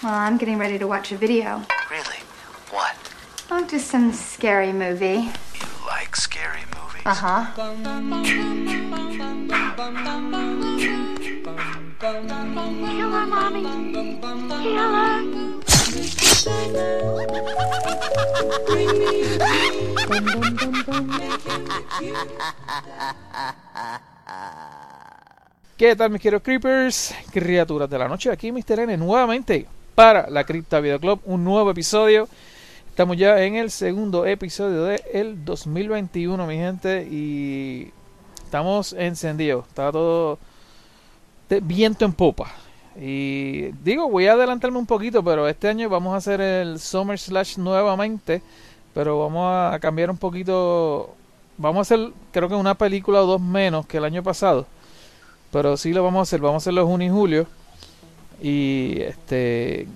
Well, I'm getting ready to watch a video. Really? What? Oh, just some scary movie. You like scary movies? Uh huh. Killer, mommy. Killer. ¿Qué tal mis queridos creepers? Criaturas de la noche, aquí Mr. N nuevamente para la Cripta Video Club, un nuevo episodio. Estamos ya en el segundo episodio del el 2021, mi gente, y estamos encendidos. Está todo viento en popa. Y digo, voy a adelantarme un poquito, pero este año vamos a hacer el Summer Slash nuevamente, pero vamos a cambiar un poquito. Vamos a hacer, creo que una película o dos menos que el año pasado. Pero sí lo vamos a hacer, vamos a hacerlo junio y julio. Y este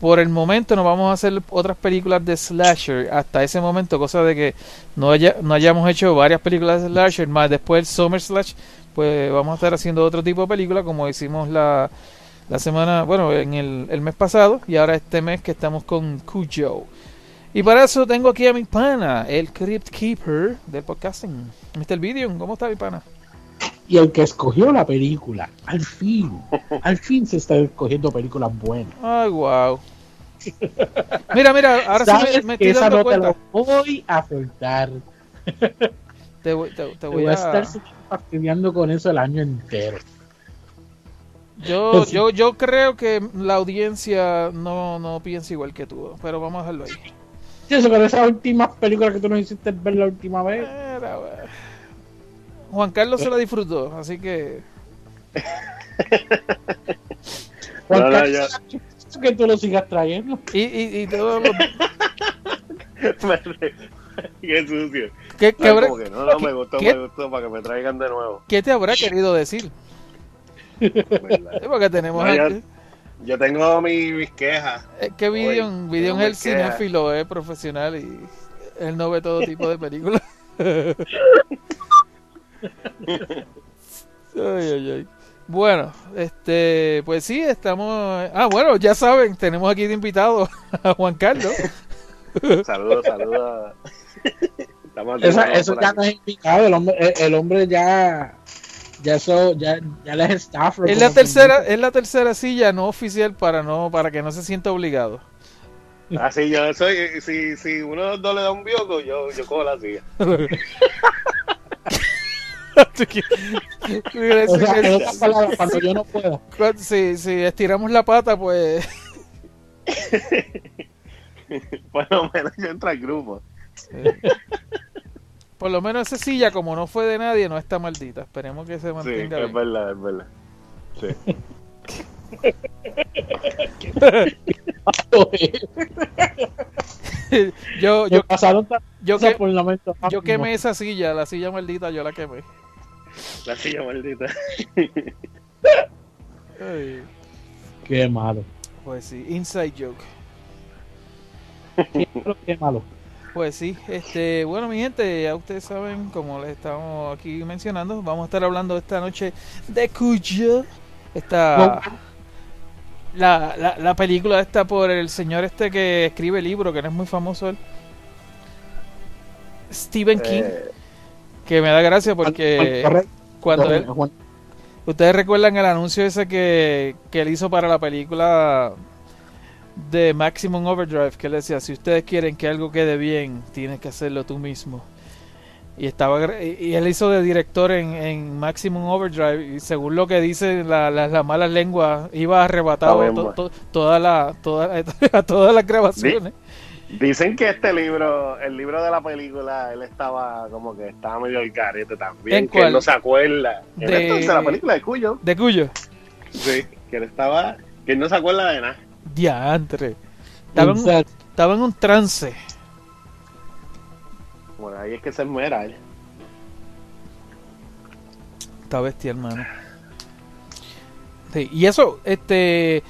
por el momento no vamos a hacer otras películas de slasher hasta ese momento, cosa de que no, haya, no hayamos hecho varias películas de slasher, más después el Summer Slash, pues vamos a estar haciendo otro tipo de película como hicimos la, la semana, bueno, en el, el mes pasado y ahora este mes que estamos con Cujo. Y para eso tengo aquí a mi pana, el Crypt Keeper del podcasting, Mr. Video, ¿cómo está mi pana? Y el que escogió la película, al fin, al fin se está escogiendo películas buenas. Ay, wow. Mira, mira, ahora sí Sabes me, me que estoy esa dando no te cuenta. lo voy a soltar. Te voy, te, te Te voy voy a a... estar fastidiando con eso el año entero. Yo, yo, yo creo que la audiencia no, no piensa igual que tú, pero vamos a dejarlo ahí. Sí, eso con esas últimas películas que tú nos hiciste ver la última vez. Juan Carlos se la disfrutó, así que Juan No, no, Carlos, que tú lo sigas trayendo. y, y, y todo lo- Qué sucio. ¿qué, qué habrá- que no, no, me gustó, qué- me gustó para que me traigan de nuevo. qué te habrá querido decir? porque tenemos No, aquí- Yo tengo mi- mis quejas. es que Vidion, es el cinéfilo, es profesional y él no ve todo tipo de películas. Ay, ay, ay. Bueno, este, pues sí, estamos. Ah, bueno, ya saben, tenemos aquí de invitado a Juan Carlos. Saludos, saludos. Eso, ya aquí. no es invitado, el hombre, el, el hombre ya, ya eso, ya, ya le es staff. Es la tercera, es la tercera silla no oficial para no, para que no se sienta obligado. Ah, sí, yo soy. Si, si uno de los dos le da un bioco, yo, yo cojo la silla. O sea, en otras palabras, cuando yo no pueda. si, si estiramos la pata, pues Por lo menos yo entro al grupo. por lo menos esa silla, como no fue de nadie, no está maldita. Esperemos que se Sí, mantenga es bien. verdad, es verdad. Sí. yo, yo, pasaron yo, que- por la mente. yo quemé esa silla, la silla maldita, yo la quemé. La silla maldita. Ay, Qué malo. pues sí, inside joke. Qué malo, qué malo. Pues sí, este, bueno mi gente, ya ustedes saben, como les estamos aquí mencionando, vamos a estar hablando esta noche de Cuyo. Esta la, la, la película está por el señor este que escribe el libro, que no es muy famoso él. Stephen King, Eh, que me da gracia porque cuando él, Juan- ustedes recuerdan el anuncio ese que, que él hizo para la película de Maximum Overdrive, que él decía, si ustedes quieren que algo quede bien, tienes que hacerlo tú mismo. Y estaba y él hizo de director en, en Maximum Overdrive y según lo que dicen la- la- las malas lenguas, iba arrebatado bien, to- bueno. to- toda la, toda, a todas las grabaciones. Dicen que este libro, el libro de la película, él estaba como que estaba medio al carete también. ¿En que él no se acuerda. En De- de la película de Cuyo. ¿De cuyo? Sí, que él estaba, que él no se acuerda de nada. Diantre. Estaba en, estaba en un trance. Bueno, ahí es que se muera él. Está bestia, hermano. Sí, y eso, este,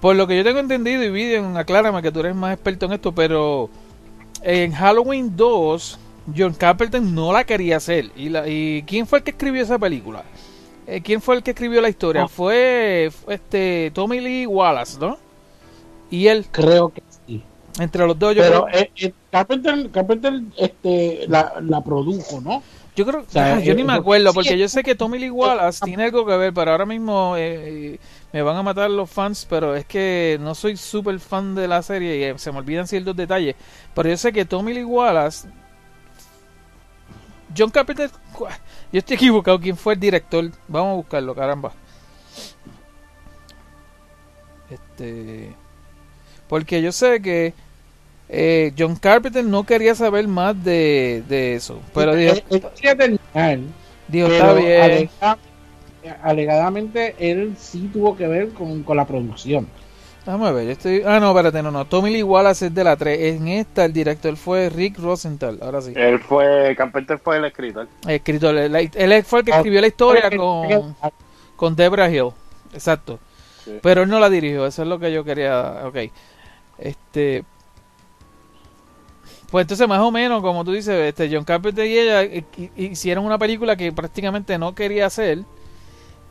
por lo que yo tengo entendido, y Vivian, aclárame que tú eres más experto en esto, pero en Halloween 2, John Carpenter no la quería hacer. ¿Y, la, y quién fue el que escribió esa película? Eh, ¿Quién fue el que escribió la historia? Ah. Fue, este Tommy Lee Wallace, ¿no? y él. Creo que. Entre los dos, yo Pero creo. eh, eh, Carpenter, Carpenter este, la, la produjo, ¿no? Yo creo, sea, ah, yo ni eh, me eh, acuerdo, porque yo sé que Tommy Lee Wallace tiene algo que ver, pero ahora mismo eh, me van a matar los fans, pero es que no soy súper fan de la serie y eh, se me olvidan ciertos detalles. Pero yo sé que Tommy Lee Wallace, John Carpenter, yo estoy equivocado, ¿quién fue el director? Vamos a buscarlo, caramba. Este, porque yo sé que eh, John Carpenter no quería saber más de, de eso, pero dijo, Él- él quería terminar, dijo pero está bien. alega- alegadamente él sí tuvo que ver con, con la producción. Déjame ver, yo estoy... Ah, no, espérate, no, no. Tommy Lee Wallace es de la 3. En esta el director fue Rick Rosenthal. Ahora sí. Él fue, Carpenter fue el escritor. Escritor. Él, él fue el que escribió la historia con, con Debra Hill. Exacto. Sí. Pero él no la dirigió. Eso es lo que yo quería... Ok. Este... Pues entonces más o menos, como tú dices, este John Carpenter y ella eh, hi- hicieron una película que prácticamente no quería hacer.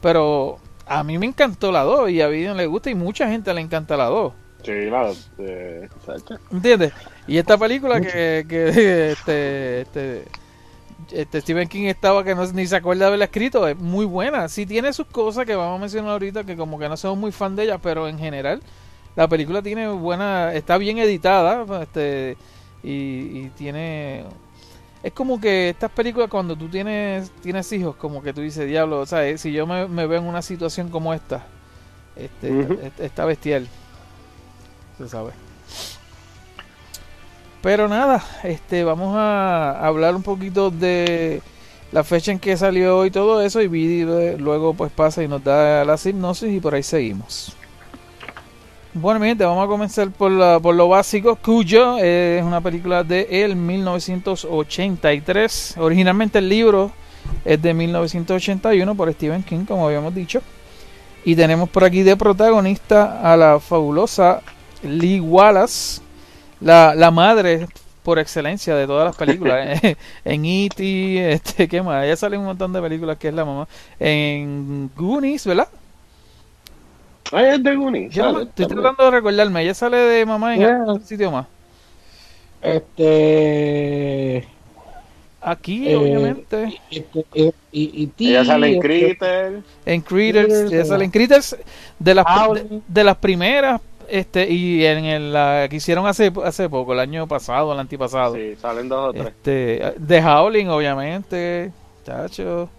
Pero a mí me encantó la 2 y a Vivian le gusta y mucha gente le encanta la 2. Sí, la Sacha. ¿Entiendes? Y esta película que, que este, este, este Stephen King estaba que no, ni se acuerda de haberla escrito, es muy buena. Sí tiene sus cosas que vamos a mencionar ahorita, que como que no somos muy fan de ella, pero en general la película tiene buena, está bien editada, este, y, y tiene... Es como que estas películas cuando tú tienes tienes hijos, como que tú dices, diablo, o sea, si yo me, me veo en una situación como esta, este, está bestial, se sabe. Pero nada, este, vamos a hablar un poquito de la fecha en que salió y todo eso y eh, luego pues pasa y nos da la hipnosis y por ahí seguimos. Bueno, mi gente, vamos a comenzar por, la- por lo básico. Cuyo es una película de el 1983. Originalmente el libro es de 1981 por Stephen King, como habíamos dicho. Y tenemos por aquí de protagonista a la fabulosa Lee Wallace, la, la madre por excelencia de todas las películas. eh, en E.T., este, ¿qué más? Ella sale un montón de películas que es la mamá. En Goonies, ¿verdad? Ay, es de Goonies. Yo sale estoy también. tratando de recordarme. Ella sale de mamá en Yeah. algún sitio más. Este, Aquí, Eh, obviamente. este, eh, y, y Ella sale en este, Critter. En Critters. Critters, Ella eh, sale en Critters de las, de las primeras. Este, y en el, la que hicieron hace, hace poco, el año pasado, el antipasado. Sí, salen dos o tres. Este, de Howling, obviamente, chacho.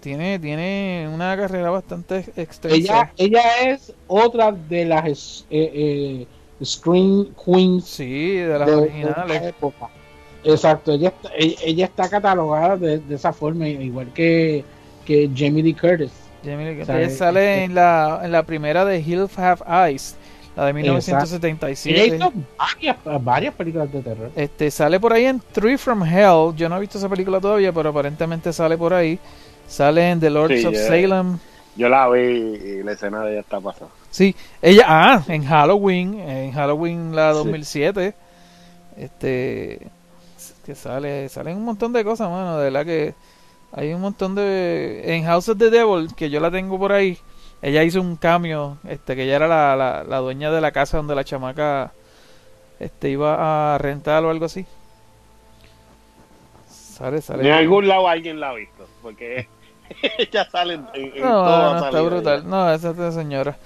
Tiene, tiene una carrera bastante extensa. ella, ella es otra de las eh, eh, Screen Queens sí, de las de, originales. época. Exacto, ella está, ella, ella está catalogada de, de esa forma, igual que, que Jamie Lee Curtis. Jamie Lee- O sea, ella sale en la, en la primera de Hills Have Eyes, la de Ella 1977. hizo varias, varias películas de terror. Este sale por ahí en Three from Hell. Yo no he visto esa película todavía, pero aparentemente sale por ahí. Sale en The Lords Sí, of. Salem. Yo la vi y la escena de ella está pasada. Sí, ella, ah, en Halloween, en Halloween la Sí. 2007, este, que sale, salen un montón de cosas, mano, de verdad que hay un montón de, en House of the Devil, que yo la tengo por ahí, ella hizo un cambio, este, que ella era la, la, la dueña de la casa donde la chamaca, este, iba a rentar o algo así. Sale, sale. En algún lado alguien la ha visto. Porque ella sale en, en- en No, todo. ha no, está brutal. No, esa es la señora.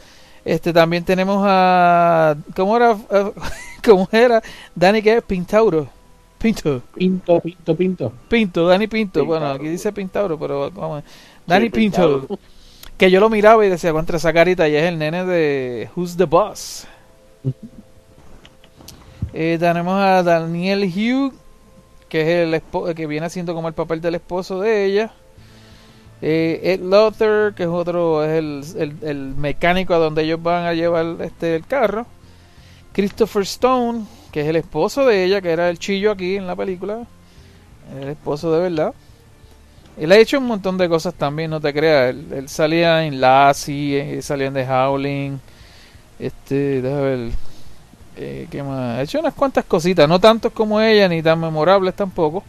Este también tenemos a ¿cómo era cómo era? Dani que es Pintauro. Pinto, Pinto, pinto, pinto. Pinto, Dani Pinto. Pintauro. Bueno, aquí dice Pintauro, pero vamos. Dani Sí, Pinto. Pintauro. Que yo lo miraba y decía, contra esa carita y es el nene de Who's the Boss. Eh, tenemos a Daniel Hugh, que es el espo- que viene haciendo como el papel del esposo de ella. Eh, Ed Lothar, que es otro, es el, el- mecánico a donde ellos van a llevar este el carro. Christopher Stone, que es el esposo de ella, que era el chillo aquí en la película. El esposo de verdad. Él ha hecho un montón de cosas también, no te creas. Él, él salía en Lassie, eh, salía en The Howling. Este, déjame ver. Eh, ¿Qué más? Ha hecho unas cuantas cositas, no tantos como ella, ni tan memorables tampoco.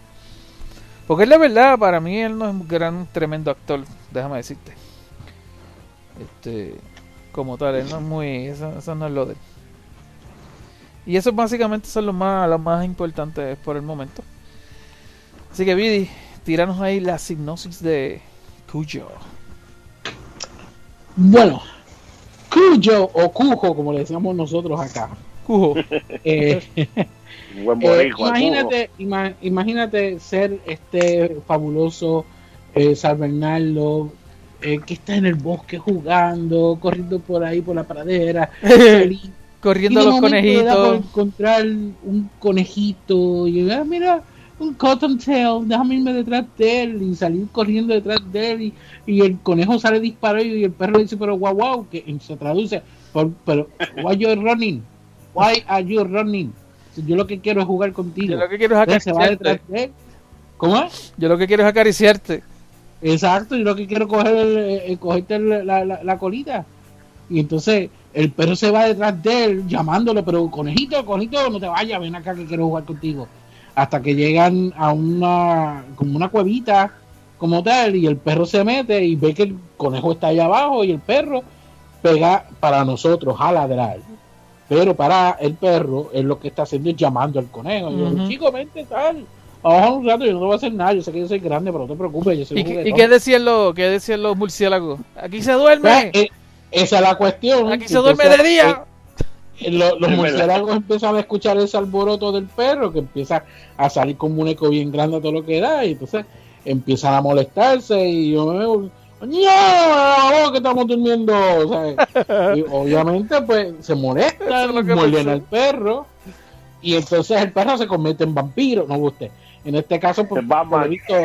Porque es la verdad, para mí él no es un gran, tremendo actor, déjame decirte. Este, como tal. Él no es muy. Eso, eso no es lo de él. Y eso básicamente son los más, los más importantes por el momento. Así que, Vidi, tíranos ahí la hipnosis de Cuyo. Bueno, Cuyo o Cujo, como le decíamos nosotros acá. Cujo. Eh, Un buen Eh, boricua, imagínate, ima- imagínate ser este fabuloso eh, San Bernardo eh, que está en el bosque jugando, corriendo por ahí por la pradera, feliz. Corriendo Y de los da por conejitos. encontrar un conejito y ah, mira, un cottontail, déjame irme detrás de él y salir corriendo detrás de él y, y el conejo sale disparado y el perro dice, pero guau guau, que se traduce, por- pero why you running? Why are you running? Yo lo que quiero es jugar contigo. Yo lo que quiero es Entonces, se va acariciarte. ¿Cómo es? Yo lo que quiero es acariciarte. Exacto, yo lo que quiero es coger el- eh, cogerte la, la- la colita. Y entonces el perro se va detrás de él llamándolo, pero conejito, conejito, no te vayas, ven acá que quiero jugar contigo. Hasta que llegan a una, como una cuevita, como tal, y el perro se mete y ve que el conejo está allá abajo y el perro pega para nosotros a ladrar. Pero para el perro, él lo que está haciendo es llamando al conejo. Y yo, Ujú. chico, vente, tal. Vamos un rato, yo no voy a hacer nada. Yo sé que yo soy grande, pero no te preocupes. Yo soy ¿Y, un qué- y juguetón". qué decían los, qué decían los murciélagos? Aquí se duerme. Pues, eh, esa es la cuestión. Aquí se duerme de día. eh, lo- los Es murciélagos empiezan a escuchar ese alboroto del perro que empieza a salir con un muñeco bien grande a todo lo que da y entonces empiezan a molestarse y yo me veo ¡No! que estamos durmiendo y obviamente pues se que muerden al perro y entonces el perro se convierte en vampiro no usted en este caso por, Es Batman. por lo visto,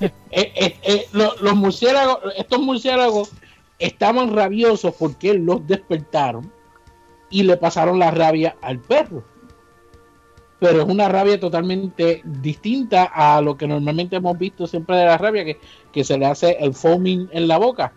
eh, eh, eh, lo- los murciélagos estos murciélagos estaban rabiosos porque los despertaron y le pasaron la rabia al perro. Pero es una rabia totalmente distinta a lo que normalmente hemos visto siempre de la rabia, que, que se le hace el foaming en la boca.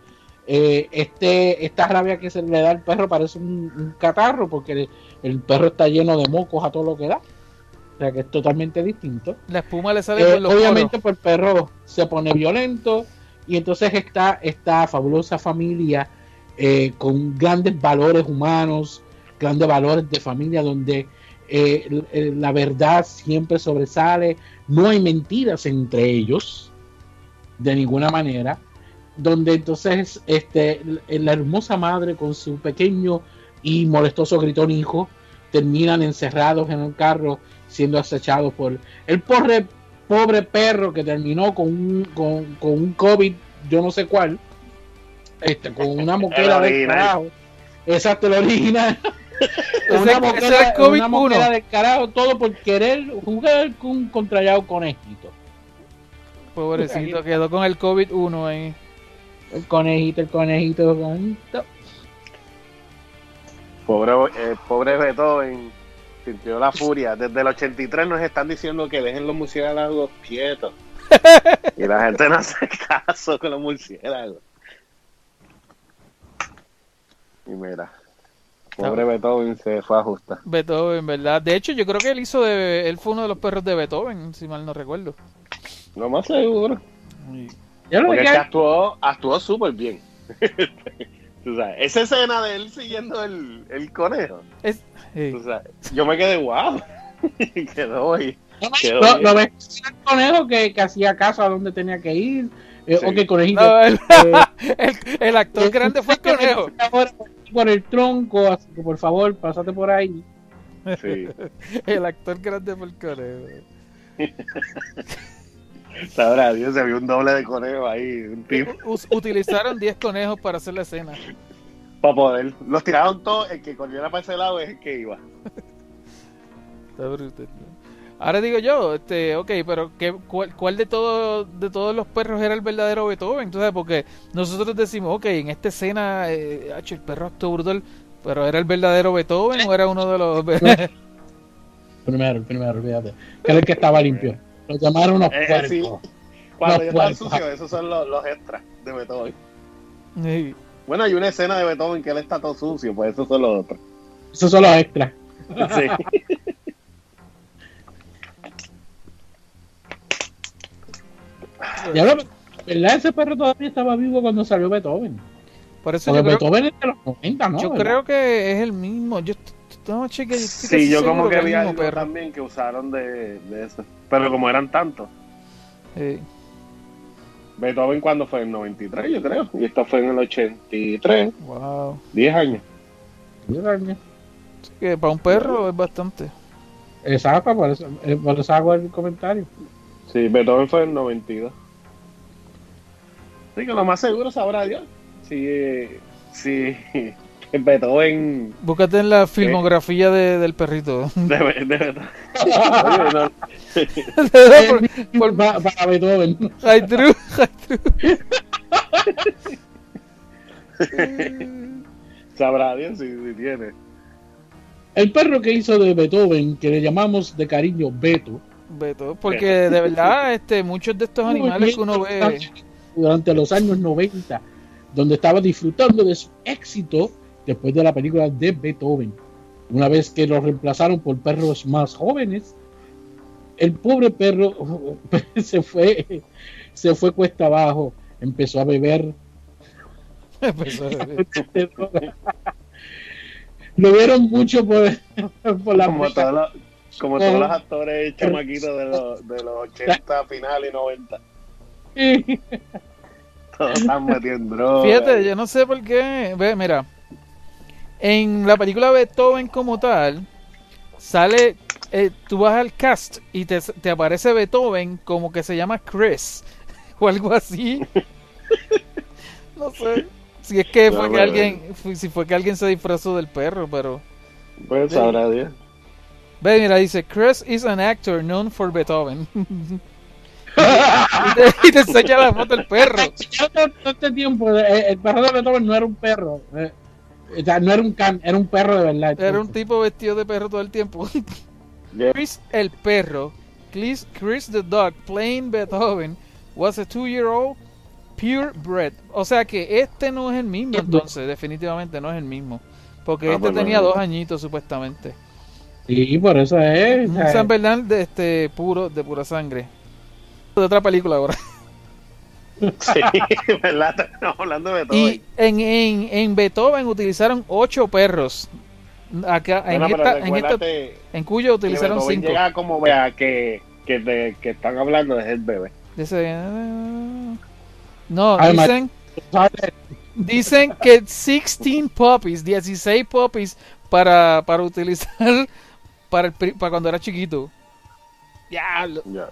Eh, este, esta rabia que se le da al perro parece un, un catarro porque el, el perro está lleno de mocos a todo lo que da. O sea que es totalmente distinto. La espuma le sale Eh, por los obviamente poros. pues el perro se pone violento y entonces está esta fabulosa familia eh, con grandes valores humanos, grandes valores de familia donde eh, la verdad siempre sobresale, no hay mentiras entre ellos de ninguna manera, donde entonces este, la hermosa madre con su pequeño y molestoso gritón hijo terminan encerrados en un carro siendo acechados por el pobre, pobre perro que terminó con un, con, con un COVID, yo no sé cuál, este, con una moquera El original. carajo. Exacto, el original. Una ese moquera, era el COVID una moquera uno. del carajo, todo por querer jugar con un contrallado conejito. Pobrecito, quedó con el COVID-1 ahí. El conejito, el conejito, el conejito. Pobre, eh, pobre Beethoven sintió la furia. Desde el 83 nos están diciendo que dejen los murciélagos quietos. y la gente no hace caso con los murciélagos. Y mira, pobre Beethoven se fue a ajustar. Beethoven, ¿verdad? De hecho, yo creo que él hizo de. Él fue uno de los perros de Beethoven, si mal no recuerdo. No más seguro. Ya lo Porque que es que actuó, actuó súper bien. Tú sabes, esa escena de él siguiendo el, el conejo. Es, sí. tú sabes, yo me quedé wow. Quedó ahí. Quedó lo, lo ves el conejo que, que hacía caso a donde tenía que ir. Eh, Sí. Ok, conejito. No, el, eh, el- el actor grande fue el conejo. Por el tronco, así que por favor, pásate por ahí. Sí. El actor grande el conejo. Sabrá Dios, se vio un doble de conejo ahí, un tipo, Us- utilizaron 10 conejos para hacer la escena. para poder. Los tiraron todos, el que corriera para ese lado es el que iba. Está bruto. Ahora digo yo, este, ok, pero ¿qué, cuál, cuál de todos de todos los perros era el verdadero Beethoven? Entonces, porque nosotros decimos, ok, en esta escena, eh, hacho, el perro actuó brutal, pero ¿era el verdadero Beethoven o era uno de los... Primero, el primero, olvídate. Que era el que estaba limpio. Lo llamaron unos Eh, puercos. sí. Cuando están puercos. sucios, esos son los, los extras de Beethoven. Sí. Bueno, hay una escena de Beethoven que él está todo sucio, pues esos son los otros. Esos son los extras. Sí. Ya lo, ¿Verdad? Ese perro todavía estaba vivo cuando salió Beethoven. Por eso Porque yo creo, Beethoven es de los 90, ¿no? yo ¿Verdad? creo que es el mismo. Yo no, cheque, yo Sí, yo como que vi algo perro. también que usaron de, de eso. Pero como eran tantos. Sí. Beethoven cuando fue en el 93, yo creo. Y esto fue en el 83. Wow. 10 años. Así que para un perro es bastante. Exacto, por eso, eh, por eso hago el comentario. Sí, Beethoven fue en el 92. Así que lo más seguro sabrá Dios. Si, eh, si Beethoven Búscate en la filmografía de- del perrito. de, de Beethoven. Oye, no, por, por Pa- para Beethoven. High True, High True. sabrá Dios si, si tiene. El perro que hizo de Beethoven, que le llamamos de cariño Beto, Beto, porque de verdad este muchos de estos animales que uno ve durante los años 90, donde estaba disfrutando de su éxito después de la película de Beethoven. Una vez que lo reemplazaron por perros más jóvenes, el pobre perro se fue, se fue cuesta abajo, empezó a beber. Empezó a ver. Lo vieron mucho por, por la Como como todos los actores chamaquitos de los, de los 80 finales y 90. Todos están metiendo drogas. Fíjate, yo no sé por qué. Ve, mira. En la película Beethoven como tal, sale. eh, tú vas al cast y te, te aparece Beethoven como que se llama Chris o algo así. no sé. Si es que No, fue que alguien. Si fue que alguien se disfrazó del perro, pero. Pues sabrá Dios. Ve, mira, dice: Chris is an actor known for Beethoven. y, te, y te enseña la foto del perro. Este tiempo, eh, el perro de Beethoven no era un perro. eh, o sea, no era un can, era un perro de verdad. Era un tipo vestido de perro todo el tiempo. Yeah. Chris el perro, Chris, Chris the dog playing Beethoven was a two-year-old purebred. O sea que este no es el mismo entonces, definitivamente no es el mismo. Porque Ah, este pues no tenía dos añitos supuestamente. Sí, por eso es. Un San Bernal de este puro, de pura sangre. De otra película ahora. Sí, ¿verdad? Estamos hablando de todo. Y en, en, en Beethoven utilizaron ocho perros. Acá, en, Bueno, esta, en, esta, recuérdate en Cuyo utilizaron cinco. llega como vea que, que, de- que están hablando de el bebé. Dice, no, dicen, dicen que 16 puppies, 16 puppies para, para utilizar para, el pri- para cuando era chiquito. Diablo. Ya.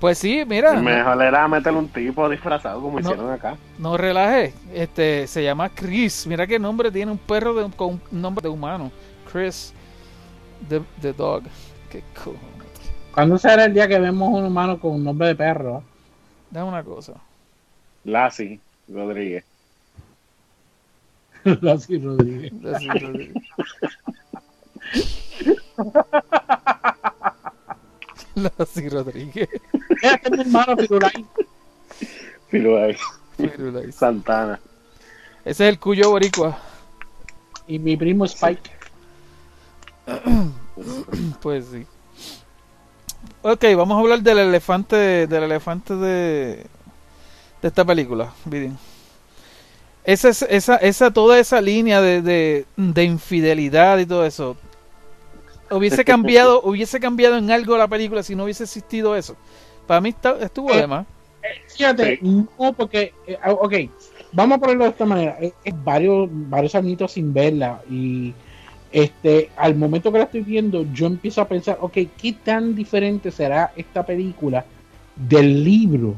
Pues sí, mira, no, Mejor era meterle un tipo disfrazado como No. hicieron acá. no relaje. Este, se llama Chris. Mira qué nombre tiene un perro de- con un nombre de humano. Chris the, the dog. Qué cool. ¿Cuándo será el día que vemos un humano con un nombre de perro? Dame una cosa. Lassie Rodríguez. Así, Rodríguez. Así, Rodrigo. Lassie Rodríguez. Este es mi hermano Firulais. Firulais, Firulais. Santana. Ese es el cuyo boricua. y mi primo Spike. Pues sí. Ok, vamos a hablar del elefante, del elefante de, de esta película, Vidin. Esa, es- esa, esa, toda esa línea de, de, de infidelidad y todo eso, hubiese cambiado, hubiese cambiado en algo la película si no hubiese existido eso. Para mí está- estuvo Eh, de más. Fíjate, no, porque, eh, ah, ok, vamos a ponerlo de esta manera. Es, es varios, varios añitos sin verla y este, al momento que la estoy viendo, yo empiezo a pensar, ok, ¿qué tan diferente será esta película del libro?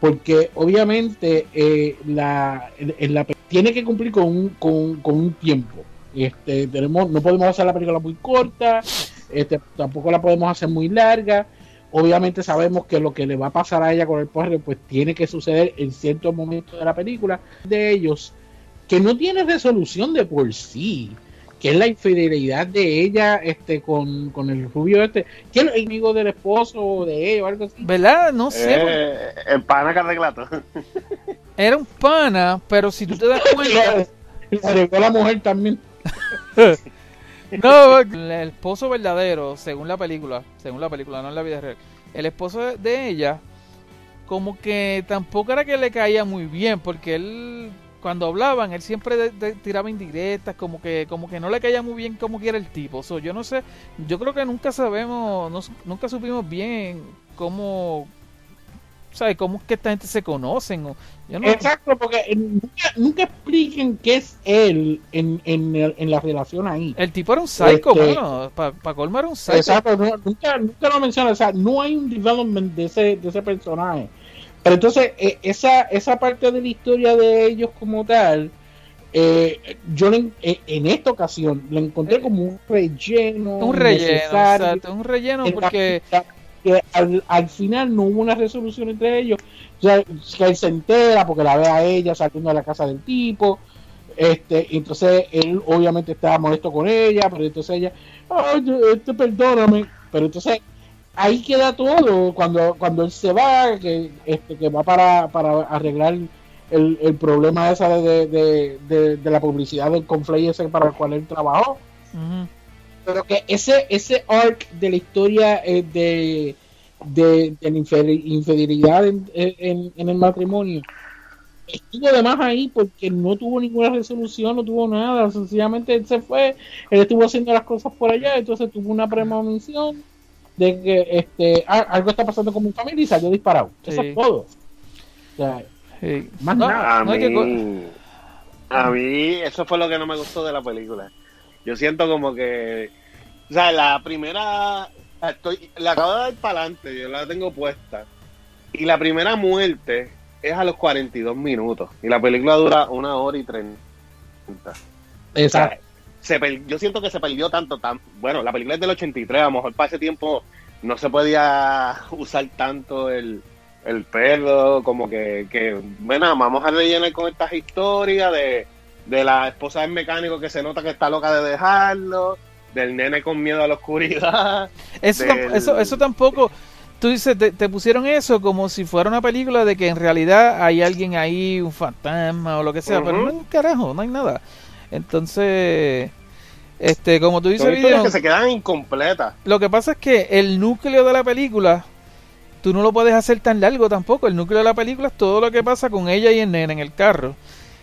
Porque obviamente eh, la, en- en la pe- tiene que cumplir con un, con, con un tiempo. Este, tenemos, no podemos hacer la película muy corta, este, tampoco la podemos hacer muy larga. Obviamente sabemos que lo que le va a pasar a ella con el perro, pues tiene que suceder en ciertos momentos de la película de ellos, que no tiene resolución de por sí, que es la infidelidad de ella este con, con el rubio este, que es el amigo del esposo o de ella o algo así. ¿Verdad? No sé. Eh, el pana Carreglato. Era un pana, pero si tú te das cuenta, la mujer también. No, el esposo verdadero, según la película, según la película, no en la vida real, el esposo de- ella, como que tampoco era que le caía muy bien, porque él cuando hablaban, él siempre tiraba indirectas, como que como que no le caía muy bien como quiera el tipo. So, yo no sé, yo creo que nunca sabemos, no nunca supimos bien cómo, ¿sabes? Cómo es que esta gente se conocen. O, yo no, Exacto, porque nunca, nunca expliquen qué es él en, en, en la relación ahí. el tipo era un psycho, Este- bueno, para colmar era un psycho. Exacto, no- nunca, nunca lo menciona, o sea, no hay un development de ese, de ese personaje. Pero entonces, eh, esa, esa parte de la historia de ellos como tal, eh, yo le en, eh, en esta ocasión lo encontré como un relleno. un relleno, exacto, un relleno la porque que- al, al final no hubo una resolución entre ellos. O sea, que él se entera porque la ve a ella saliendo de la casa del tipo. Este, entonces él obviamente estaba molesto con ella, pero entonces ella, ay, este, perdóname. Pero entonces ahí queda todo cuando cuando él se va, que, este, que va para, para arreglar el, el problema esa de, de, de, la publicidad del conflay ese para el cual él trabajó pero que ese ese arc de la historia eh, de, de, de la infidelidad en, en- en el matrimonio estuvo de más ahí porque no tuvo ninguna resolución, no tuvo nada, sencillamente él se fue, él estuvo haciendo las cosas por allá, entonces tuvo una premonición de que este algo está pasando con mi familia y salió disparado. Eso Sí. es todo. O sea, sí. Más No, nada. A no hay que mí, a mí, eso fue lo que no me gustó de la película. Yo siento como que, o sea, la primera, estoy, la acabo de dar para adelante, yo la tengo puesta. Y la primera muerte es a los 42 minutos. Y la película dura una hora y 30. exacto. Se yo siento que se perdió tanto, tan, bueno, la película es del 83, a lo mejor para ese tiempo no se podía usar tanto el, el perro, como que, que, bueno, vamos a rellenar con estas historias de, de la esposa del mecánico que se nota que está loca de dejarlo, del nene con miedo a la oscuridad. Eso, del- tam- eso, eso tampoco. Tú dices, te, te pusieron eso como si fuera una película de que en realidad hay alguien ahí, un fantasma o lo que sea, pero no hay un carajo, no hay nada. Entonces, este, como tú dices, Son que se quedan incompletas. lo que pasa es que el núcleo de la película, tú no lo puedes hacer tan largo tampoco. El núcleo de la película es todo lo que pasa con ella y el nene en el carro.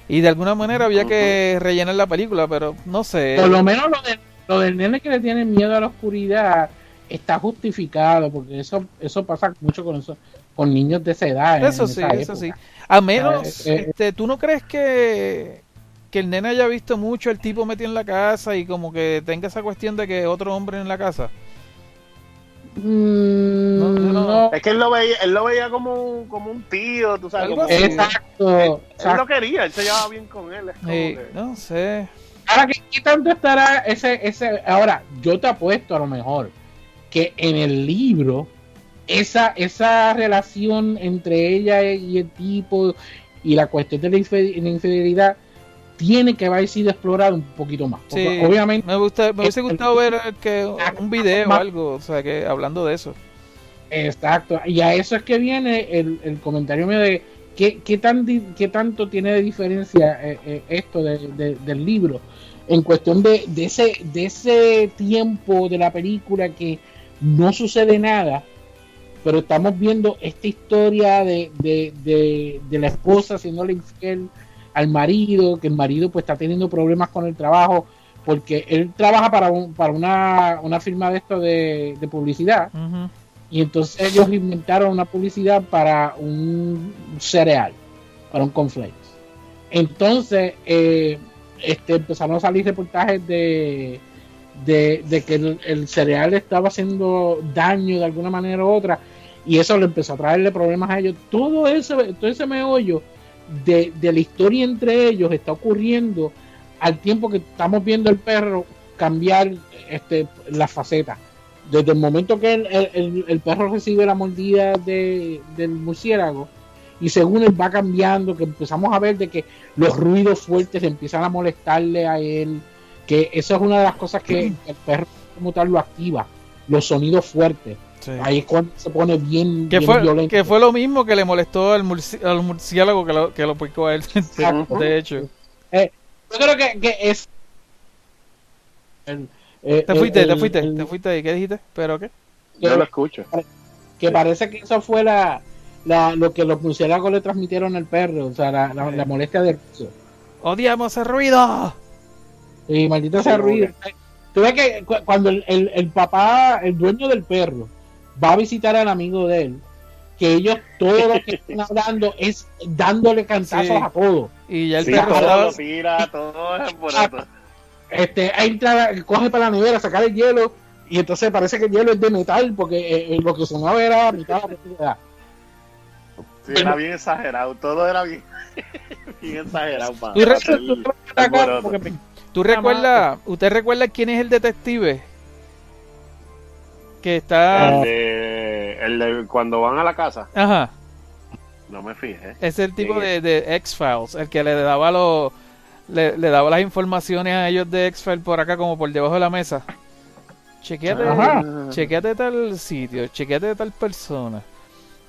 Y de alguna manera había que rellenar la película, pero no sé. Por lo menos lo, de, lo del nene que le tiene miedo a la oscuridad está justificado, porque eso eso pasa mucho con eso, con niños de esa edad. Eso sí, eso época. sí. A menos, Eh, eh, este, ¿tú no crees que, que el nene haya visto mucho el tipo metido en la casa y como que tenga esa cuestión de que otro hombre en la casa? Mm, No, no. Es que él lo veía, él lo veía como un, como un tío, tú sabes. Como, él, Exacto. él lo quería, él se llevaba bien con él. es como que- no sé. Ahora, ¿qué, qué tanto estará ese, ese? Ahora, yo te apuesto a lo mejor que en el libro esa, esa relación entre ella y el tipo y la cuestión de la infidelidad tiene que haber sido explorado un poquito más. Sí, obviamente, me, gusta, me hubiese el- gustado ver que un video o algo, o sea, que hablando de eso. exacto. Y a eso es que viene el, el comentario mío de qué, qué, tan, qué tanto tiene de diferencia eh, eh, esto de- de- del libro en cuestión de, de ese de ese tiempo de la película que no sucede nada pero estamos viendo esta historia de, de, de, de la esposa haciéndole infiel al marido, que el marido pues está teniendo problemas con el trabajo, porque él trabaja para, un, para una, una firma de esto de, de publicidad, y entonces ellos inventaron una publicidad para un cereal, para un cornflakes. Entonces, eh, este, empezaron a salir reportajes de, de, de que el, el cereal estaba haciendo daño de alguna manera u otra, y eso le empezó a traerle problemas a ellos. Todo ese, todo ese meollo de, de la historia entre ellos está ocurriendo al tiempo que estamos viendo el perro cambiar este, la faceta. Desde el momento que el, el- el- el perro recibe la mordida de, del murciélago y según él va cambiando, que empezamos a ver de que los ruidos fuertes empiezan a molestarle a él, que eso es una de las cosas que el perro como tal lo activa, los sonidos fuertes. Sí. Ahí es cuando se pone bien, Que bien fue, violento. que fue lo mismo que le molestó al, murci- al murciélago que lo, que lo picó a él, de, Exacto. de hecho. Yo creo que, que es. el- eh, Te fuiste, el- te fuiste, el- te fuiste. ¿Y qué dijiste? ¿Pero qué? Yo lo escucho. que parece que eso fue la, la- lo que los murciélagos le transmitieron al perro, o sea, la, la, la molestia del ruso. odiamos el ruido. Y maldito como ruido. Tú ves que cu- cuando el, el- el papá, el dueño del perro, va a visitar al amigo de él, que ellos todo lo que están hablando es dándole cantazos Sí. a todo. Y ya el Sí, perro todo lo tira, todo es alboroto. Este, entra, coge para la nevera, sacar el hielo, y entonces parece que el hielo es de metal, porque eh, eh, lo que sonaba era mitad de. Sí, era bien exagerado, todo era bien, bien exagerado. para Tú re- hacer me- ¿Tú recuerdas, usted recuerda quién es el detective? Que está... El de, el de cuando van a la casa, Ajá. no me fijé. Es el tipo ¿Quién de, de X-Files, el que le daba los... Le, le daba las informaciones a ellos de X-Files por acá como por debajo de la mesa. Chequeate, Ajá. chequeate tal sitio, chequeate tal persona.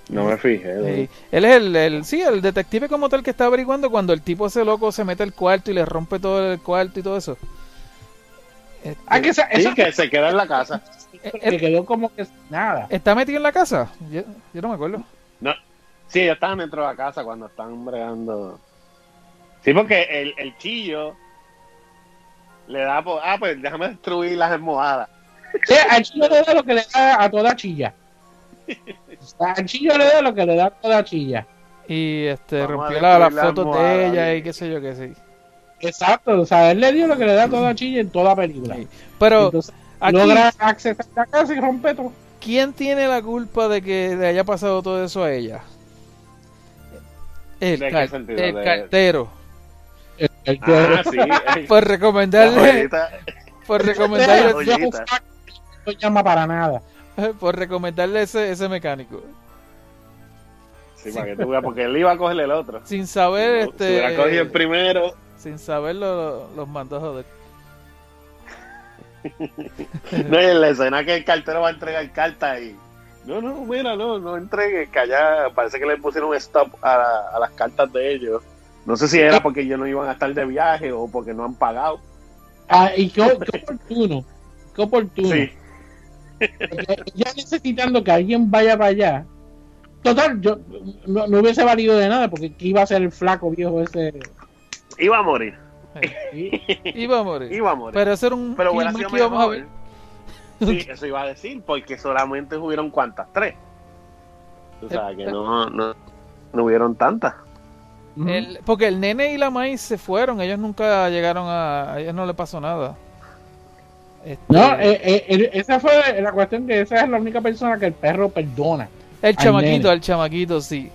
No me fijé. Él es el, el, sí, el detective como tal que está averiguando cuando el tipo ese loco se mete al cuarto y le rompe todo el cuarto y todo eso. Este, Ah, que esa- Sí, esa- que se queda en la casa. Que quedó como que nada. ¿Está metido en la casa? Yo, yo no me acuerdo. No, sí, ellos estaban dentro de la casa cuando están bregando. Sí, porque el, el chillo le da por, ah, pues déjame destruir las almohadas. Sí, al chillo le da lo que le da a toda chilla. Al chillo le da lo que le da a toda chilla. Y este Vamos rompió la- las la fotos de ella y qué sé yo qué sí. Exacto, o sea, él le dio lo que le da a toda chilla en toda película. Sí. Pero Entonces, aquí, logra accesar a la casa y rompe todo. ¿quién tiene la culpa de que le haya pasado todo eso a ella? El, ¿De car- el De- cartero. El- el que- Ah, sí. el- Por la recomendarle, por recomendarle, no llama para nada. por recomendarle ese, ese mecánico. Sí, para que tú veas, porque él iba a coger el otro. Sin saber, Si hubiera cogido el este, primero, sin saberlo, los mandó a joder. No, y en la escena que el cartero va a entregar cartas y. No, no, mira, no, no entregue, que allá parece que le pusieron un stop a, la- a las cartas de ellos. No sé si era porque ellos no iban a estar de viaje o porque no han pagado. Ah, y qué, qué oportuno. Qué oportuno. Sí, ya necesitando que alguien vaya para allá. Total, yo no, no hubiese valido de nada porque ¿qué iba a ser el flaco viejo ese. iba a morir, Iba a morir. iba a morir. Pero ese era un Pero film que íbamos a ver. Sí, eso iba a decir, porque solamente hubieron cuantas, tres. O sea, que no, no, no hubieron tantas. El- porque el nene y la maíz se fueron, ellos nunca llegaron a. A ellos no le pasó nada. Este, No, eh, eh, el- esa fue la cuestión que esa es la única persona que el perro perdona. el chamaquito, nene. el chamaquito, sí.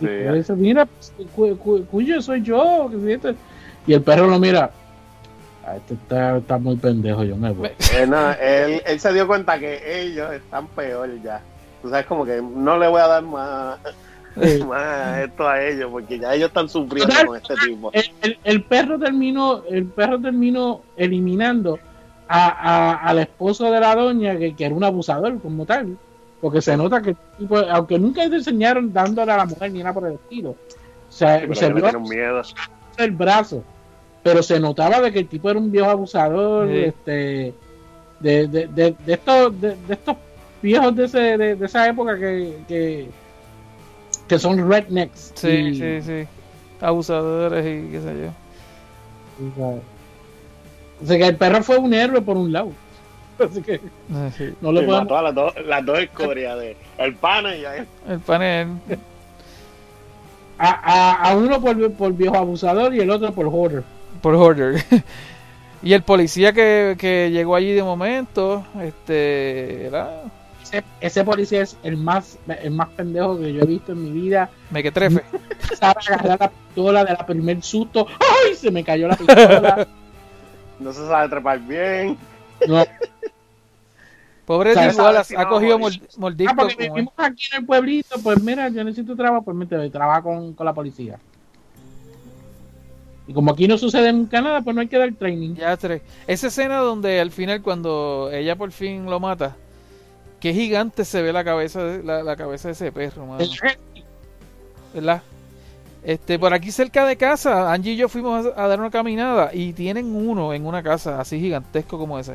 Y Sí. le dice, mira, pues, cu- cu- cuyo soy yo. Y el perro lo mira. "Ah, este está, está muy pendejo, yo me voy. Eh, no, él, él se dio cuenta que ellos están peor ya. Tú sabes, como que no le voy a dar más, Sí. más esto a ellos, porque ya ellos están sufriendo Total. con este tipo. el, el- el perro terminó el perro terminó eliminando a, a- al esposo de la doña que, que era un abusador como tal porque se nota que tipo, aunque nunca le enseñaron dándole a la mujer ni nada por el estilo o sea, Sí, se vio miedo. el brazo pero se notaba de que el tipo era un viejo abusador Sí. este de, de, de, de estos de, de estos viejos de, ese, de, de esa época que, que que son rednecks Sí, y- sí, sí. Abusadores y qué sé yo. O sea, o sea, que el perro fue un héroe por un lado. Así que sí. no le Sí, podemos. mató a las dos, las dos escorias de el pana y a él. El panel. A, a, a uno por, por viejo abusador y el otro por hoarder. Por Hoarder. y el policía que, que llegó allí de momento, este, era Ese, ese policía es el más, el más pendejo que yo he visto en mi vida. Mequetrefe. Sabe agarrar la pistola de la primer susto. ¡Ay! Se me cayó la pistola. No se sabe trepar bien. No. Pobre ha cogido va a morir. mol- mordisco Ah, porque vivimos aquí en el pueblito. Pues mira, yo necesito trabajo. Pues mete, trabaja con, con la policía. Y como aquí no sucede nunca nada, pues no hay que dar training. Ya tres. Esa escena donde al final cuando ella por fin lo mata, qué gigante se ve la cabeza de, la, la cabeza de ese perro, mano. ¿verdad? Este, por aquí cerca de casa, Angie y yo fuimos a, a dar una caminada y tienen uno en una casa así gigantesco como ese.